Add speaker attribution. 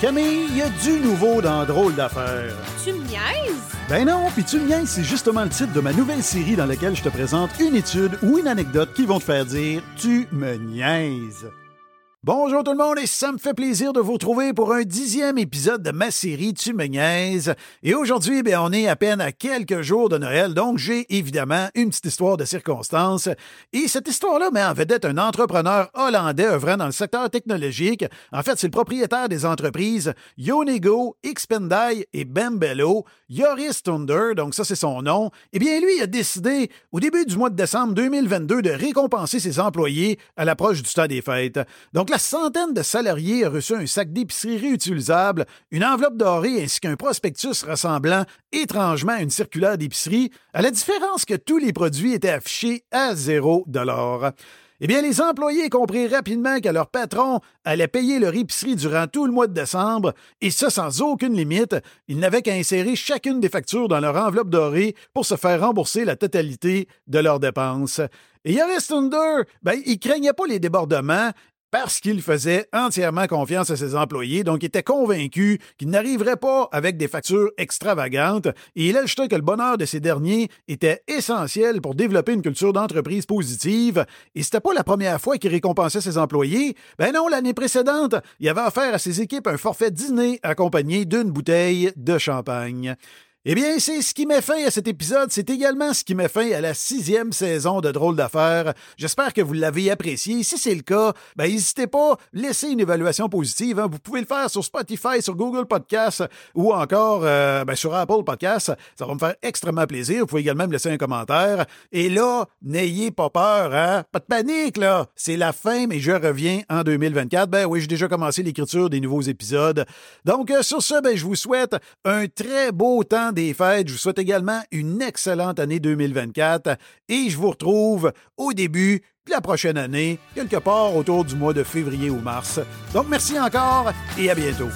Speaker 1: Camille, il y a du nouveau dans Drôle d'affaires.
Speaker 2: Tu me niaises?
Speaker 1: Ben non, puis tu me niaises, c'est justement le titre de ma nouvelle série dans laquelle je te présente une étude ou une anecdote qui vont te faire dire Tu me niaises. Bonjour tout le monde et ça me fait plaisir de vous retrouver pour un dixième épisode de ma série Tu. Et aujourd'hui, ben, on est à peine à quelques jours de Noël, donc j'ai évidemment une petite histoire de circonstance. Et cette histoire-là met en vedette un entrepreneur hollandais œuvrant dans le secteur technologique. En fait, c'est le propriétaire des entreprises Yonego, Xpendai et Bembello, Joris Thunder, donc ça c'est son nom. Eh bien, lui a décidé au début du mois de décembre 2022 de récompenser ses employés à l'approche du temps des fêtes. Donc centaine de salariés a reçu un sac d'épicerie réutilisable, une enveloppe dorée ainsi qu'un prospectus ressemblant étrangement à une circulaire d'épicerie, à la différence que tous les produits étaient affichés à zéro dollar. Eh bien, les employés comprirent rapidement que leur patron allait payer leur épicerie durant tout le mois de décembre, et ça sans aucune limite. Ils n'avaient qu'à insérer chacune des factures dans leur enveloppe dorée pour se faire rembourser la totalité de leurs dépenses. Et Yaris Thunder, ben, il craignait pas les débordements parce qu'il faisait entièrement confiance à ses employés, donc il était convaincu qu'il n'arriverait pas avec des factures extravagantes, et il ajoutait que le bonheur de ces derniers était essentiel pour développer une culture d'entreprise positive, et c'était pas la première fois qu'il récompensait ses employés. Ben non, l'année précédente, il avait offert à ses équipes un forfait dîner accompagné d'une bouteille de champagne. Eh bien, c'est ce qui met fin à cet épisode. C'est également ce qui met fin à la sixième saison de Drôle d'affaires. J'espère que vous l'avez apprécié. Si c'est le cas, ben, n'hésitez pas, laissez une évaluation positive. Hein. Vous pouvez le faire sur Spotify, sur Google Podcasts ou encore euh, ben, sur Apple Podcasts. Ça va me faire extrêmement plaisir. Vous pouvez également me laisser un commentaire. Et là, n'ayez pas peur, hein? Pas de panique, là. C'est la fin, mais je reviens en 2024. Ben oui, j'ai déjà commencé l'écriture des nouveaux épisodes. Donc, euh, sur ce, ben, je vous souhaite un très beau temps des fêtes. Je vous souhaite également une excellente année 2024 et je vous retrouve au début de la prochaine année, quelque part autour du mois de février ou mars. Donc merci encore et à bientôt.